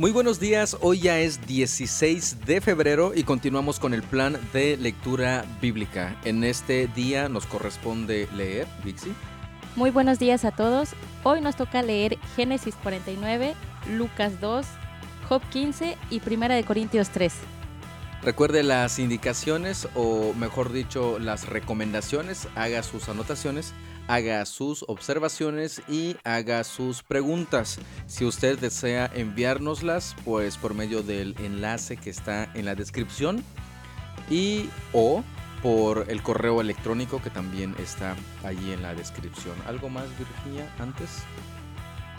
Muy buenos días, hoy ya es 16 de febrero y continuamos con el plan de lectura bíblica. En este día nos corresponde leer, Dixie. Muy buenos días a todos. Hoy nos toca leer Génesis 49, Lucas 2, Job 15 y Primera de Corintios 3. Recuerde las indicaciones o mejor dicho las recomendaciones, haga sus anotaciones, haga sus observaciones y haga sus preguntas. Si usted desea enviárnoslas, pues por medio del enlace que está en la descripción y o por el correo electrónico que también está allí en la descripción. ¿Algo más, Virginia, antes?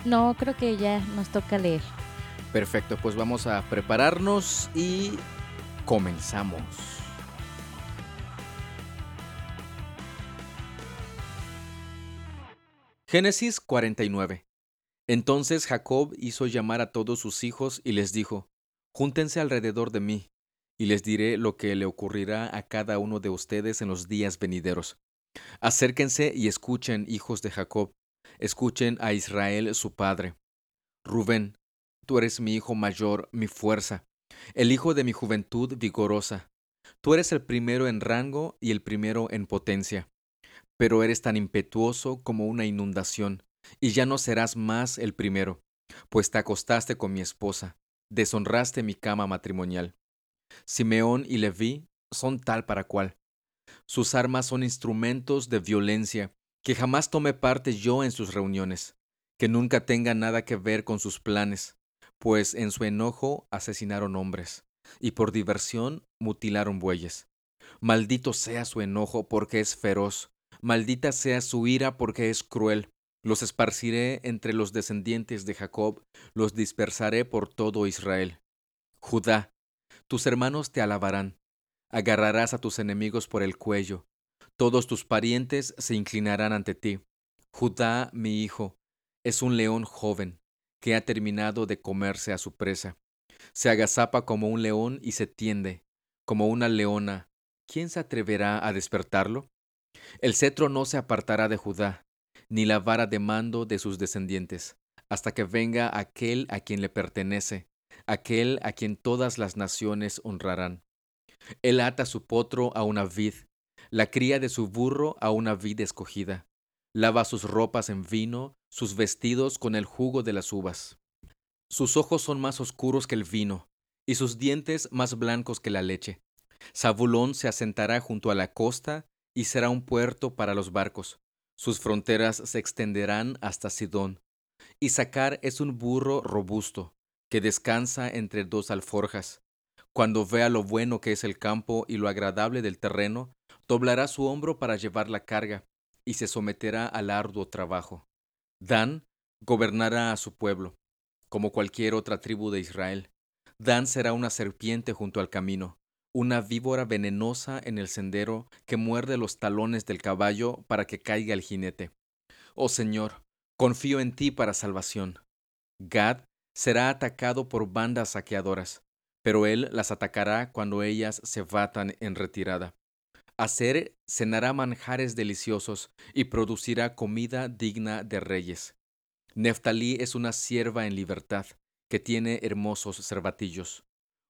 No, creo que ya nos toca leer. Perfecto, pues vamos a prepararnos y Comenzamos. Génesis 49. Entonces Jacob hizo llamar a todos sus hijos y les dijo, Júntense alrededor de mí, y les diré lo que le ocurrirá a cada uno de ustedes en los días venideros. Acérquense y escuchen, hijos de Jacob, escuchen a Israel su padre. Rubén, tú eres mi hijo mayor, mi fuerza el hijo de mi juventud vigorosa. Tú eres el primero en rango y el primero en potencia, pero eres tan impetuoso como una inundación, y ya no serás más el primero, pues te acostaste con mi esposa, deshonraste mi cama matrimonial. Simeón y Leví son tal para cual. Sus armas son instrumentos de violencia, que jamás tome parte yo en sus reuniones, que nunca tenga nada que ver con sus planes, pues en su enojo asesinaron hombres, y por diversión mutilaron bueyes. Maldito sea su enojo porque es feroz, maldita sea su ira porque es cruel. Los esparciré entre los descendientes de Jacob, los dispersaré por todo Israel. Judá, tus hermanos te alabarán, agarrarás a tus enemigos por el cuello, todos tus parientes se inclinarán ante ti. Judá, mi hijo, es un león joven, que ha terminado de comerse a su presa. Se agazapa como un león y se tiende, como una leona. ¿Quién se atreverá a despertarlo? El cetro no se apartará de Judá, ni la vara de mando de sus descendientes, hasta que venga aquel a quien le pertenece, aquel a quien todas las naciones honrarán. Él ata su potro a una vid, la cría de su burro a una vid escogida. Lava sus ropas en vino, sus vestidos con el jugo de las uvas. Sus ojos son más oscuros que el vino, y sus dientes más blancos que la leche. Zabulón se asentará junto a la costa y será un puerto para los barcos. Sus fronteras se extenderán hasta Sidón. Isaacar es un burro robusto, que descansa entre dos alforjas. Cuando vea lo bueno que es el campo y lo agradable del terreno, doblará su hombro para llevar la carga, y se someterá al arduo trabajo. Dan gobernará a su pueblo, como cualquier otra tribu de Israel. Dan será una serpiente junto al camino, una víbora venenosa en el sendero que muerde los talones del caballo para que caiga el jinete. Oh Señor, confío en ti para salvación. Gad será atacado por bandas saqueadoras, pero él las atacará cuando ellas se batan en retirada. Hacer cenará manjares deliciosos y producirá comida digna de reyes. Neftalí es una sierva en libertad, que tiene hermosos cervatillos.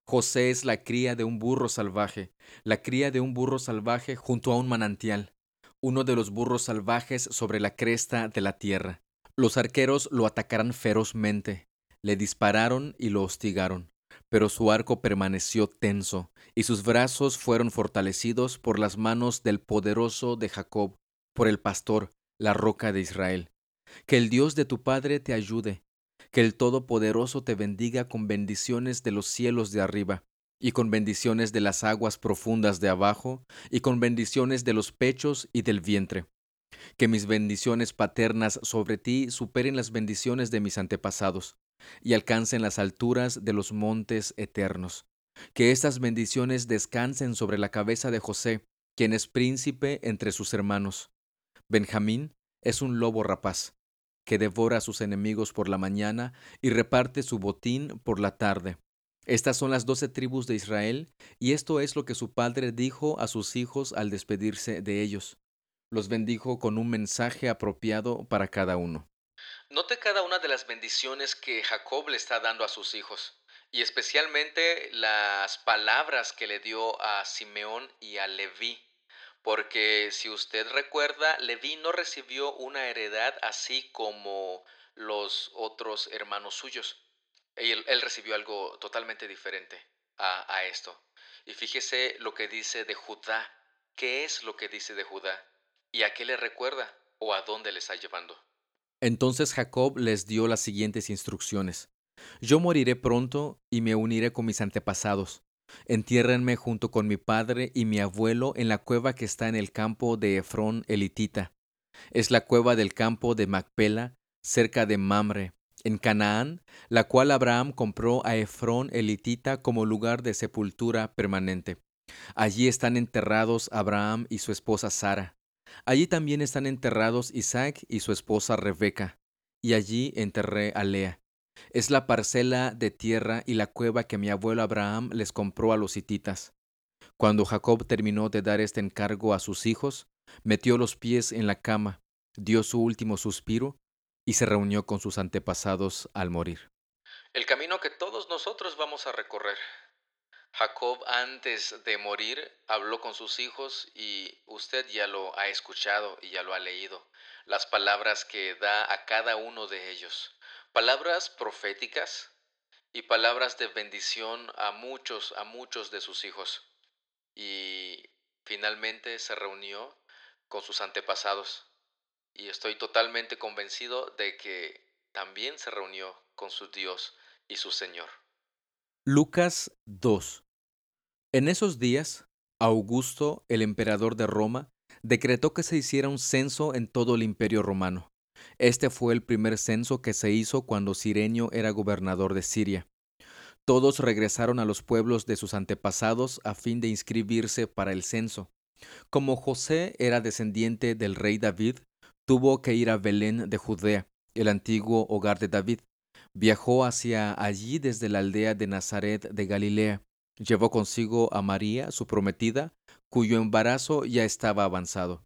José es la cría de un burro salvaje, la cría de un burro salvaje junto a un manantial, uno de los burros salvajes sobre la cresta de la tierra. Los arqueros lo atacarán ferozmente, le dispararon y lo hostigaron pero su arco permaneció tenso, y sus brazos fueron fortalecidos por las manos del poderoso de Jacob, por el pastor, la roca de Israel. Que el Dios de tu Padre te ayude, que el Todopoderoso te bendiga con bendiciones de los cielos de arriba, y con bendiciones de las aguas profundas de abajo, y con bendiciones de los pechos y del vientre. Que mis bendiciones paternas sobre ti superen las bendiciones de mis antepasados y alcancen las alturas de los montes eternos. Que estas bendiciones descansen sobre la cabeza de José, quien es príncipe entre sus hermanos. Benjamín es un lobo rapaz, que devora a sus enemigos por la mañana y reparte su botín por la tarde. Estas son las doce tribus de Israel, y esto es lo que su padre dijo a sus hijos al despedirse de ellos. Los bendijo con un mensaje apropiado para cada uno. Note cada una de las bendiciones que Jacob le está dando a sus hijos. y especialmente las palabras que le dio a Simeón y a Leví. Porque si usted recuerda, Leví no recibió una heredad así como los otros hermanos suyos. Él, él recibió algo totalmente diferente a, a esto. Y fíjese lo que dice de Judá. ¿Qué es lo que dice de Judá? ¿Y a qué le recuerda? ¿O a dónde le está llevando? Entonces Jacob les dio las siguientes instrucciones. Yo moriré pronto y me uniré con mis antepasados. Entiérrenme junto con mi padre y mi abuelo en la cueva que está en el campo de Efrón elitita. Es la cueva del campo de Macpela, cerca de Mamre, en Canaán, la cual Abraham compró a Efrón elitita como lugar de sepultura permanente. Allí están enterrados Abraham y su esposa Sara. Allí también están enterrados Isaac y su esposa Rebeca. Y allí enterré a Lea. Es la parcela de tierra y la cueva que mi abuelo Abraham les compró a los hititas. Cuando Jacob terminó de dar este encargo a sus hijos, metió los pies en la cama, dio su último suspiro y se reunió con sus antepasados al morir. El camino que todos nosotros vamos a recorrer. Jacob antes de morir habló con sus hijos y usted ya lo ha escuchado y ya lo ha leído, las palabras que da a cada uno de ellos palabras proféticas y palabras de bendición a muchos, a muchos de sus hijos. Y finalmente se reunió con sus antepasados. Y estoy totalmente convencido de que también se reunió con su Dios y su Señor. Lucas 2 En esos días, Augusto, el emperador de Roma, decretó que se hiciera un censo en todo el imperio romano. Este fue el primer censo que se hizo cuando Sirenio era gobernador de Siria. Todos regresaron a los pueblos de sus antepasados a fin de inscribirse para el censo. Como José era descendiente del rey David, tuvo que ir a Belén de Judea, el antiguo hogar de David. Viajó hacia allí desde la aldea de Nazaret de Galilea. Llevó consigo a María, su prometida, cuyo embarazo ya estaba avanzado.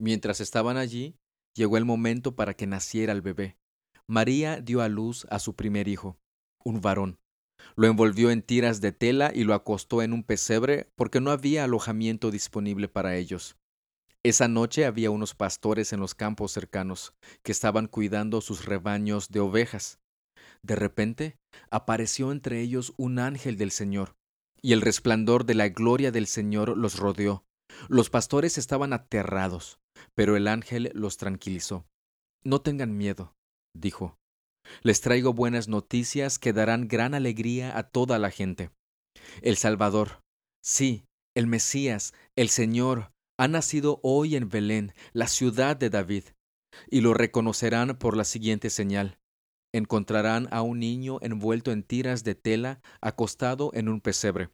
Mientras estaban allí, Llegó el momento para que naciera el bebé. María dio a luz a su primer hijo, un varón. Lo envolvió en tiras de tela y lo acostó en un pesebre porque no había alojamiento disponible para ellos. Esa noche había unos pastores en los campos cercanos que estaban cuidando sus rebaños de ovejas. De repente apareció entre ellos un ángel del Señor, y el resplandor de la gloria del Señor los rodeó. Los pastores estaban aterrados. Pero el ángel los tranquilizó. No tengan miedo, dijo. Les traigo buenas noticias que darán gran alegría a toda la gente. El Salvador, sí, el Mesías, el Señor, ha nacido hoy en Belén, la ciudad de David, y lo reconocerán por la siguiente señal. Encontrarán a un niño envuelto en tiras de tela, acostado en un pesebre.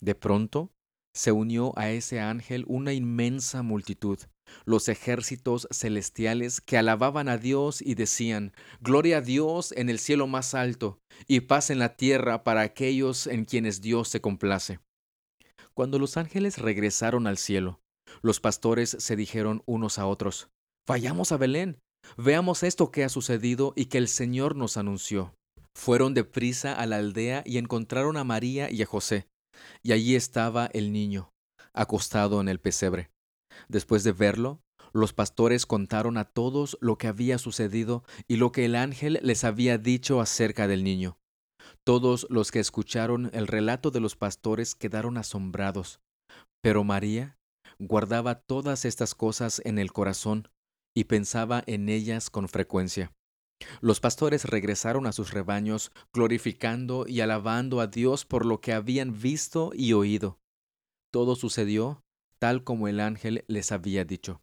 De pronto se unió a ese ángel una inmensa multitud, los ejércitos celestiales que alababan a Dios y decían, Gloria a Dios en el cielo más alto, y paz en la tierra para aquellos en quienes Dios se complace. Cuando los ángeles regresaron al cielo, los pastores se dijeron unos a otros, Vayamos a Belén, veamos esto que ha sucedido y que el Señor nos anunció. Fueron deprisa a la aldea y encontraron a María y a José, y allí estaba el niño, acostado en el pesebre. Después de verlo, los pastores contaron a todos lo que había sucedido y lo que el ángel les había dicho acerca del niño. Todos los que escucharon el relato de los pastores quedaron asombrados. Pero María guardaba todas estas cosas en el corazón y pensaba en ellas con frecuencia. Los pastores regresaron a sus rebaños, glorificando y alabando a Dios por lo que habían visto y oído. Todo sucedió tal como el ángel les había dicho.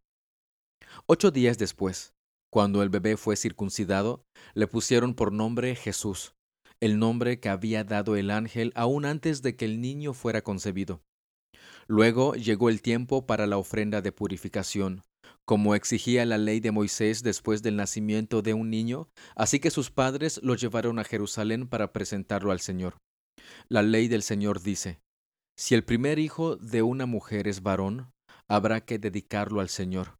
Ocho días después, cuando el bebé fue circuncidado, le pusieron por nombre Jesús, el nombre que había dado el ángel aún antes de que el niño fuera concebido. Luego llegó el tiempo para la ofrenda de purificación, como exigía la ley de Moisés después del nacimiento de un niño, así que sus padres lo llevaron a Jerusalén para presentarlo al Señor. La ley del Señor dice, si el primer hijo de una mujer es varón, habrá que dedicarlo al Señor,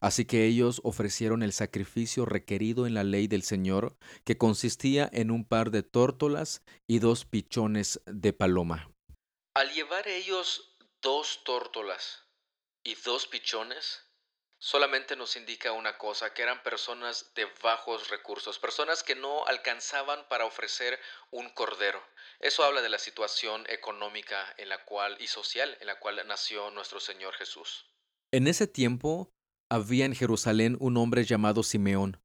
Así que ellos ofrecieron el sacrificio requerido en la ley del Señor, que consistía en un par de tórtolas y dos pichones de paloma. Al llevar ellos dos tórtolas y dos pichones, solamente nos indica una cosa, que eran personas de bajos recursos, personas que no alcanzaban para ofrecer un cordero. Eso habla de la situación económica en la cual y social en la cual nació nuestro Señor Jesús. En ese tiempo había en Jerusalén un hombre llamado Simeón.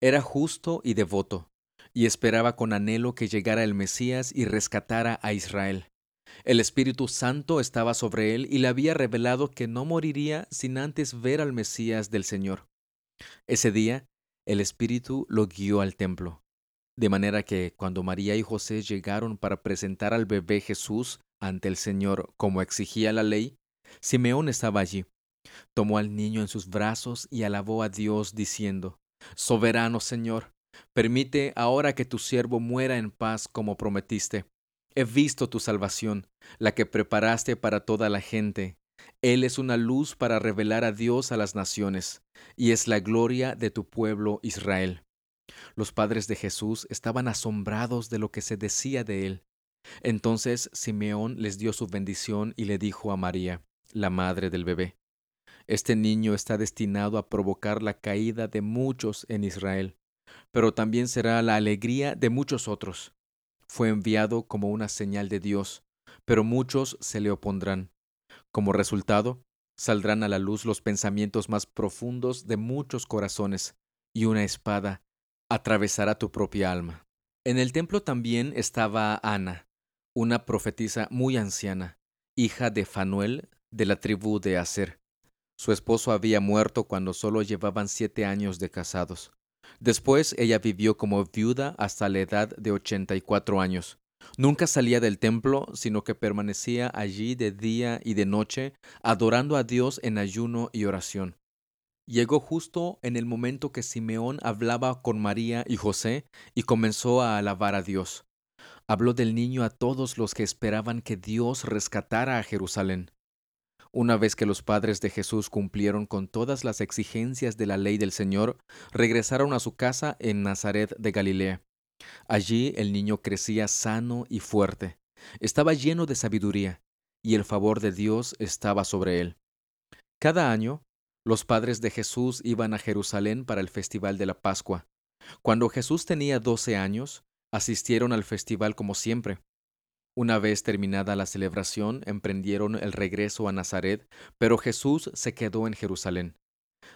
Era justo y devoto, y esperaba con anhelo que llegara el Mesías y rescatara a Israel. El Espíritu Santo estaba sobre él y le había revelado que no moriría sin antes ver al Mesías del Señor. Ese día, el Espíritu lo guió al templo, de manera que cuando María y José llegaron para presentar al bebé Jesús ante el Señor como exigía la ley, Simeón estaba allí. Tomó al niño en sus brazos y alabó a Dios diciendo, Soberano Señor, permite ahora que tu siervo muera en paz como prometiste He visto tu salvación, la que preparaste para toda la gente. Él es una luz para revelar a Dios a las naciones, y es la gloria de tu pueblo Israel. Los padres de Jesús estaban asombrados de lo que se decía de él. Entonces Simeón les dio su bendición y le dijo a María, la madre del bebé, Este niño está destinado a provocar la caída de muchos en Israel, pero también será la alegría de muchos otros fue enviado como una señal de Dios, pero muchos se le opondrán. Como resultado, saldrán a la luz los pensamientos más profundos de muchos corazones, y una espada atravesará tu propia alma. En el templo también estaba Ana, una profetisa muy anciana, hija de Fanuel de la tribu de Aser. Su esposo había muerto cuando solo llevaban siete años de casados. Después ella vivió como viuda hasta la edad de 84 años. Nunca salía del templo, sino que permanecía allí de día y de noche, adorando a Dios en ayuno y oración. Llegó justo en el momento que Simeón hablaba con María y José y comenzó a alabar a Dios. Habló del niño a todos los que esperaban que Dios rescatara a Jerusalén. Una vez que los padres de Jesús cumplieron con todas las exigencias de la ley del Señor, regresaron a su casa en Nazaret de Galilea. Allí el niño crecía sano y fuerte. Estaba lleno de sabiduría, y el favor de Dios estaba sobre él. Cada año, los padres de Jesús iban a Jerusalén para el festival de la Pascua. Cuando Jesús tenía doce años, asistieron al festival como siempre. Una vez terminada la celebración, emprendieron el regreso a Nazaret, pero Jesús se quedó en Jerusalén.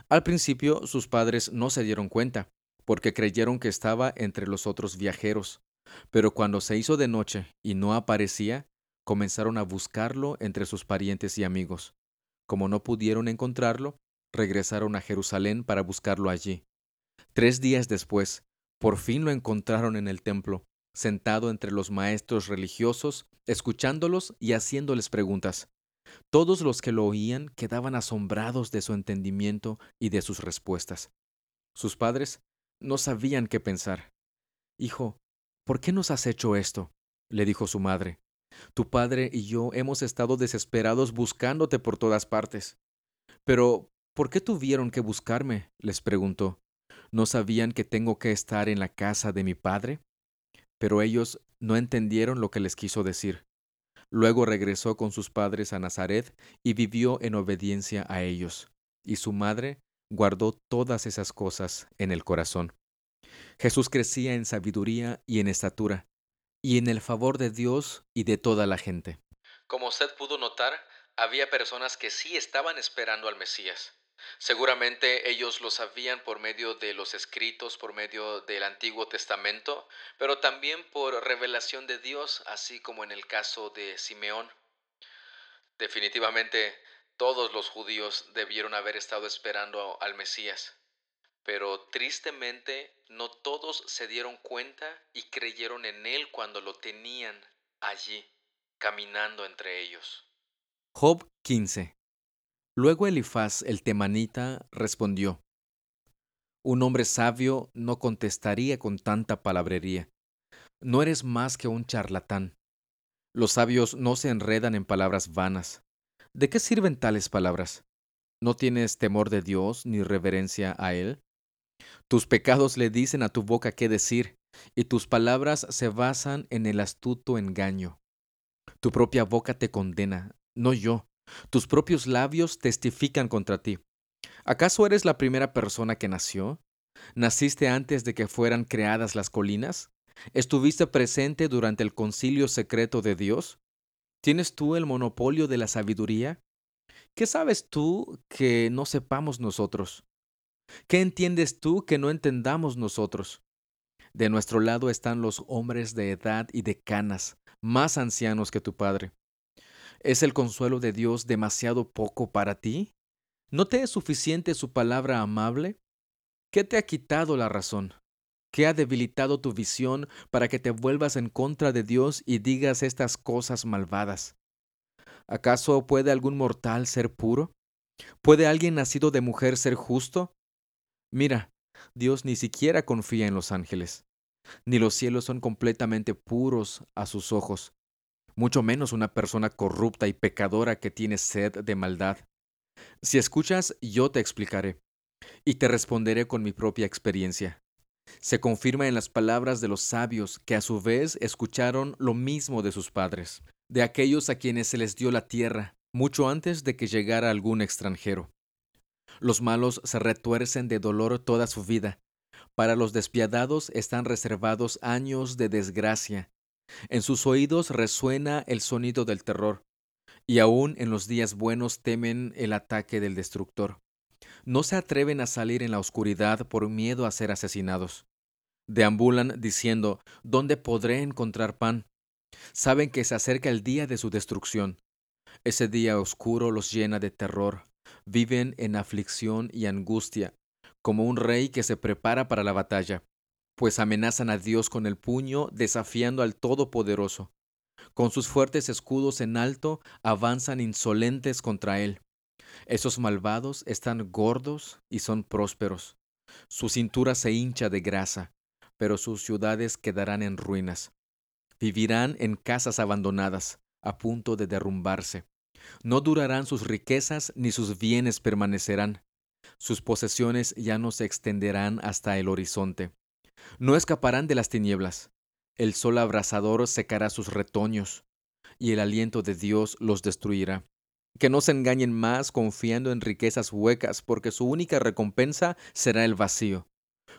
Al principio sus padres no se dieron cuenta, porque creyeron que estaba entre los otros viajeros. Pero cuando se hizo de noche y no aparecía, comenzaron a buscarlo entre sus parientes y amigos. Como no pudieron encontrarlo, regresaron a Jerusalén para buscarlo allí. Tres días después, por fin lo encontraron en el templo, sentado entre los maestros religiosos, escuchándolos y haciéndoles preguntas. Todos los que lo oían quedaban asombrados de su entendimiento y de sus respuestas. Sus padres no sabían qué pensar. Hijo, ¿por qué nos has hecho esto? le dijo su madre. Tu padre y yo hemos estado desesperados buscándote por todas partes. Pero, ¿por qué tuvieron que buscarme? les preguntó. ¿No sabían que tengo que estar en la casa de mi padre? Pero ellos no entendieron lo que les quiso decir. Luego regresó con sus padres a Nazaret y vivió en obediencia a ellos, y su madre guardó todas esas cosas en el corazón. Jesús crecía en sabiduría y en estatura, y en el favor de Dios y de toda la gente. Como usted pudo notar, había personas que sí estaban esperando al Mesías. Seguramente ellos lo sabían por medio de los escritos, por medio del Antiguo Testamento, pero también por revelación de Dios, así como en el caso de Simeón. Definitivamente todos los judíos debieron haber estado esperando al Mesías, pero tristemente no todos se dieron cuenta y creyeron en él cuando lo tenían allí, caminando entre ellos. Job 15 Luego Elifaz el temanita respondió, Un hombre sabio no contestaría con tanta palabrería. No eres más que un charlatán. Los sabios no se enredan en palabras vanas. ¿De qué sirven tales palabras? ¿No tienes temor de Dios ni reverencia a Él? Tus pecados le dicen a tu boca qué decir, y tus palabras se basan en el astuto engaño. Tu propia boca te condena, no yo. Tus propios labios testifican contra ti. ¿Acaso eres la primera persona que nació? ¿Naciste antes de que fueran creadas las colinas? ¿Estuviste presente durante el concilio secreto de Dios? ¿Tienes tú el monopolio de la sabiduría? ¿Qué sabes tú que no sepamos nosotros? ¿Qué entiendes tú que no entendamos nosotros? De nuestro lado están los hombres de edad y de canas, más ancianos que tu Padre. ¿Es el consuelo de Dios demasiado poco para ti? ¿No te es suficiente su palabra amable? ¿Qué te ha quitado la razón? ¿Qué ha debilitado tu visión para que te vuelvas en contra de Dios y digas estas cosas malvadas? ¿Acaso puede algún mortal ser puro? ¿Puede alguien nacido de mujer ser justo? Mira, Dios ni siquiera confía en los ángeles, ni los cielos son completamente puros a sus ojos, mucho menos una persona corrupta y pecadora que tiene sed de maldad. Si escuchas, yo te explicaré, y te responderé con mi propia experiencia. Se confirma en las palabras de los sabios, que a su vez escucharon lo mismo de sus padres, de aquellos a quienes se les dio la tierra, mucho antes de que llegara algún extranjero. Los malos se retuercen de dolor toda su vida. Para los despiadados están reservados años de desgracia. En sus oídos resuena el sonido del terror, y aún en los días buenos temen el ataque del destructor. No se atreven a salir en la oscuridad por miedo a ser asesinados. Deambulan diciendo, ¿dónde podré encontrar pan? Saben que se acerca el día de su destrucción. Ese día oscuro los llena de terror. Viven en aflicción y angustia, como un rey que se prepara para la batalla, pues amenazan a Dios con el puño, desafiando al Todopoderoso. Con sus fuertes escudos en alto, avanzan insolentes contra él. Esos malvados están gordos y son prósperos. Su cintura se hincha de grasa, pero sus ciudades quedarán en ruinas. Vivirán en casas abandonadas, a punto de derrumbarse. No durarán sus riquezas ni sus bienes permanecerán. Sus posesiones ya no se extenderán hasta el horizonte. No escaparán de las tinieblas. El sol abrasador secará sus retoños, y el aliento de Dios los destruirá. Que no se engañen más confiando en riquezas huecas, porque su única recompensa será el vacío.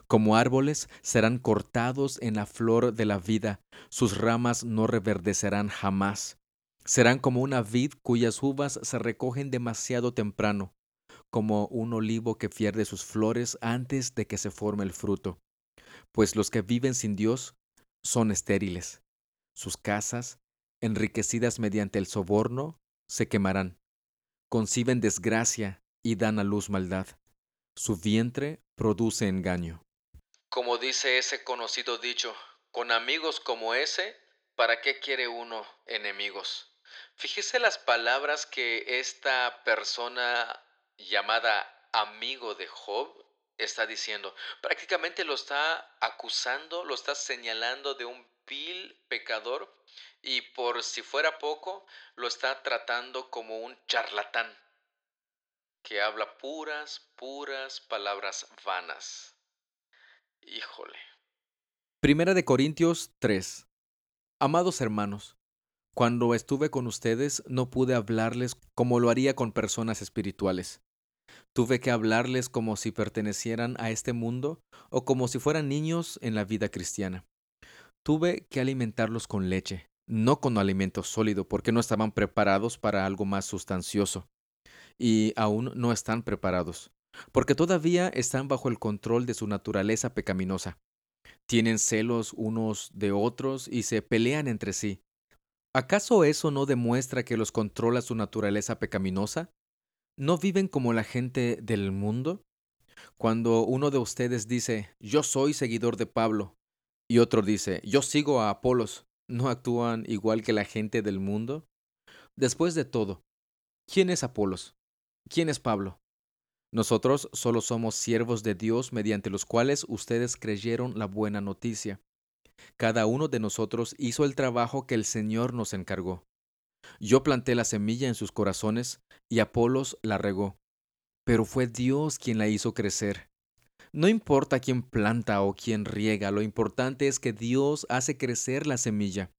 Como árboles serán cortados en la flor de la vida, sus ramas no reverdecerán jamás. Serán como una vid cuyas uvas se recogen demasiado temprano, como un olivo que pierde sus flores antes de que se forme el fruto. Pues los que viven sin Dios son estériles. Sus casas, enriquecidas mediante el soborno, se quemarán. Conciben desgracia y dan a luz maldad. Su vientre produce engaño. Como dice ese conocido dicho, con amigos como ese, ¿para qué quiere uno enemigos? Fíjese las palabras que esta persona llamada amigo de Job está diciendo. Prácticamente lo está acusando, lo está señalando de un vil pecador y por si fuera poco, lo está tratando como un charlatán que habla puras, puras palabras vanas. Híjole. Primera de Corintios 3. Amados hermanos, cuando estuve con ustedes no pude hablarles como lo haría con personas espirituales Tuve que hablarles como si pertenecieran a este mundo o como si fueran niños en la vida cristiana. Tuve que alimentarlos con leche, no con alimento sólido, porque no estaban preparados para algo más sustancioso. Y aún no están preparados, porque todavía están bajo el control de su naturaleza pecaminosa. Tienen celos unos de otros y se pelean entre sí. ¿Acaso eso no demuestra que los controla su naturaleza pecaminosa? ¿No viven como la gente del mundo? Cuando uno de ustedes dice, yo soy seguidor de Pablo, y otro dice, yo sigo a Apolos, ¿no actúan igual que la gente del mundo? Después de todo, ¿quién es Apolos? ¿Quién es Pablo? Nosotros solo somos siervos de Dios mediante los cuales ustedes creyeron la buena noticia. Cada uno de nosotros hizo el trabajo que el Señor nos encargó. Yo planté la semilla en sus corazones y Apolos la regó. pero fue Dios quien la hizo crecer. No importa quién planta o quién riega, lo importante es que Dios hace crecer la semilla.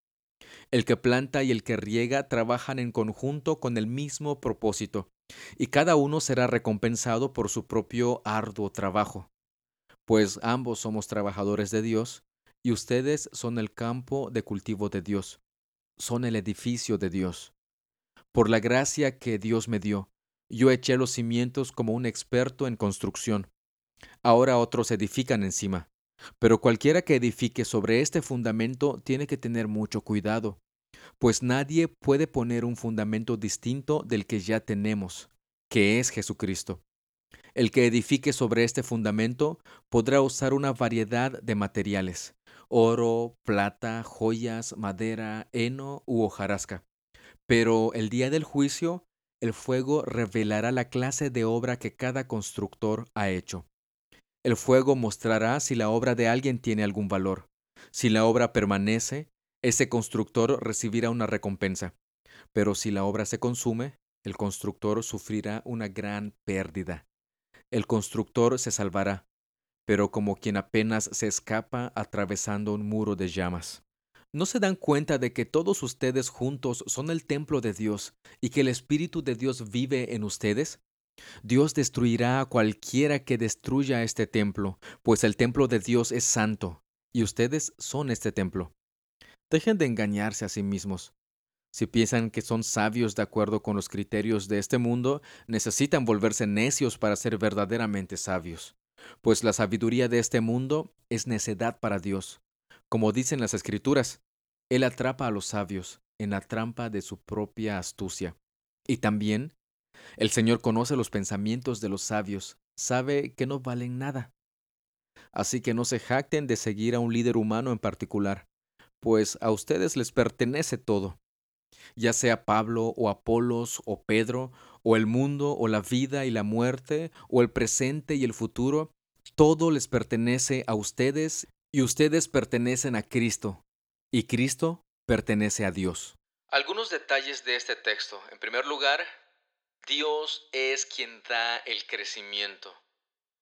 El que planta y el que riega trabajan en conjunto con el mismo propósito, y cada uno será recompensado por su propio arduo trabajo. Pues ambos somos trabajadores de Dios, y ustedes son el campo de cultivo de Dios, son el edificio de Dios. Por la gracia que Dios me dio, yo eché los cimientos como un experto en construcción. Ahora otros edifican encima. Pero cualquiera que edifique sobre este fundamento tiene que tener mucho cuidado, pues nadie puede poner un fundamento distinto del que ya tenemos, que es Jesucristo. El que edifique sobre este fundamento podrá usar una variedad de materiales, oro, plata, joyas, madera, heno u hojarasca. Pero el día del juicio, el fuego revelará la clase de obra que cada constructor ha hecho. El fuego mostrará si la obra de alguien tiene algún valor. Si la obra permanece, ese constructor recibirá una recompensa. Pero si la obra se consume, el constructor sufrirá una gran pérdida. El constructor se salvará, pero como quien apenas se escapa atravesando un muro de llamas. ¿No se dan cuenta de que todos ustedes juntos son el templo de Dios y que el Espíritu de Dios vive en ustedes? Dios destruirá a cualquiera que destruya este templo, pues el templo de Dios es santo, y ustedes son este templo. Dejen de engañarse a sí mismos. Si piensan que son sabios de acuerdo con los criterios de este mundo, necesitan volverse necios para ser verdaderamente sabios. Pues la sabiduría de este mundo es necedad para Dios. Como dicen las escrituras, Él atrapa a los sabios en la trampa de su propia astucia. Y también el Señor conoce los pensamientos de los sabios, sabe que no valen nada. Así que no se jacten de seguir a un líder humano en particular, pues a ustedes les pertenece todo, ya sea Pablo o Apolos o Pedro, o el mundo o la vida y la muerte, o el presente y el futuro, todo les pertenece a ustedes y ustedes pertenecen a Cristo, y Cristo pertenece a Dios. Algunos detalles de este texto. En primer lugar, Dios es quien da el crecimiento.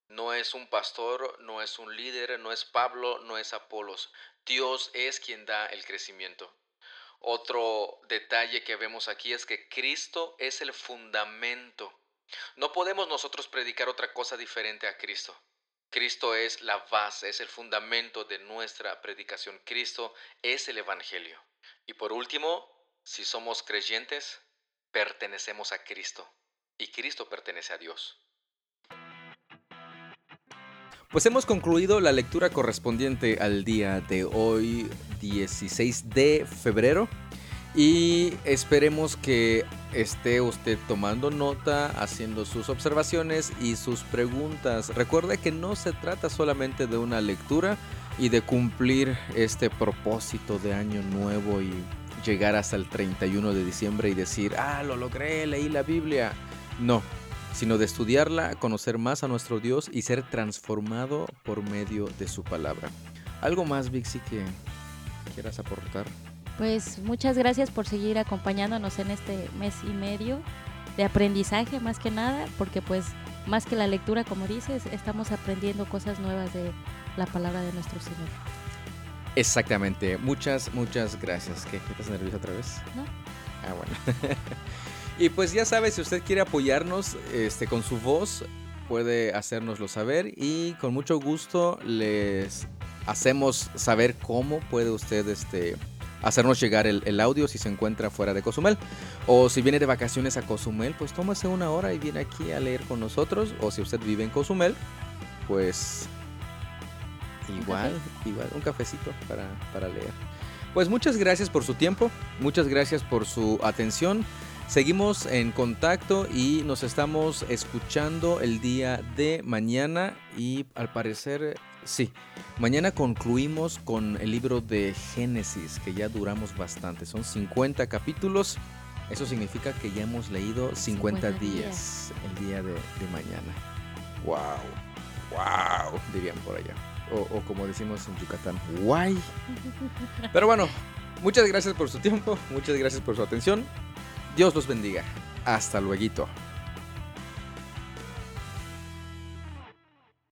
No es un pastor, no es un líder, no es Pablo, no es Apolos. Dios es quien da el crecimiento. Otro detalle que vemos aquí es que Cristo es el fundamento. No podemos nosotros predicar otra cosa diferente a Cristo. Cristo es la base, es el fundamento de nuestra predicación. Cristo es el Evangelio. Y por último, si somos creyentes, pertenecemos a Cristo y Cristo pertenece a Dios. Pues hemos concluido la lectura correspondiente al día de hoy, 16 de febrero. Y esperemos que esté usted tomando nota, haciendo sus observaciones y sus preguntas. Recuerde que no se trata solamente de una lectura y de cumplir este propósito de año nuevo y llegar hasta el 31 de diciembre y decir, ah, lo logré, leí la Biblia. No, sino de estudiarla, conocer más a nuestro Dios y ser transformado por medio de su palabra. ¿Algo más, Vixi, que quieras aportar? Pues muchas gracias por seguir acompañándonos en este mes y medio de aprendizaje más que nada, porque pues más que la lectura, como dices, estamos aprendiendo cosas nuevas de la palabra de nuestro Señor. Exactamente. Muchas, muchas gracias. ¿Qué? ¿Estás nerviosa otra vez? No. Ah, bueno. y pues ya sabe, si usted quiere apoyarnos este, con su voz, puede hacérnoslo saber y con mucho gusto les hacemos saber cómo puede usted este, hacernos llegar el, el, audio si se encuentra fuera de Cozumel. O si viene de vacaciones a Cozumel, pues tómase una hora y viene aquí a leer con nosotros. O si usted vive en Cozumel, pues Igual, igual, un cafecito para, para leer. Pues muchas gracias por su tiempo, muchas gracias por su atención. Seguimos en contacto y nos estamos escuchando el día de mañana y al parecer, sí, mañana concluimos con el libro de Génesis, que ya duramos bastante, son 50 capítulos, eso significa que ya hemos leído 50, días, el día de, de mañana. ¡Wow! ¡Wow! Dirían por allá o, como decimos en Yucatán, guay. Pero bueno, muchas gracias por su tiempo, muchas gracias por su atención. Dios los bendiga. Hasta luego.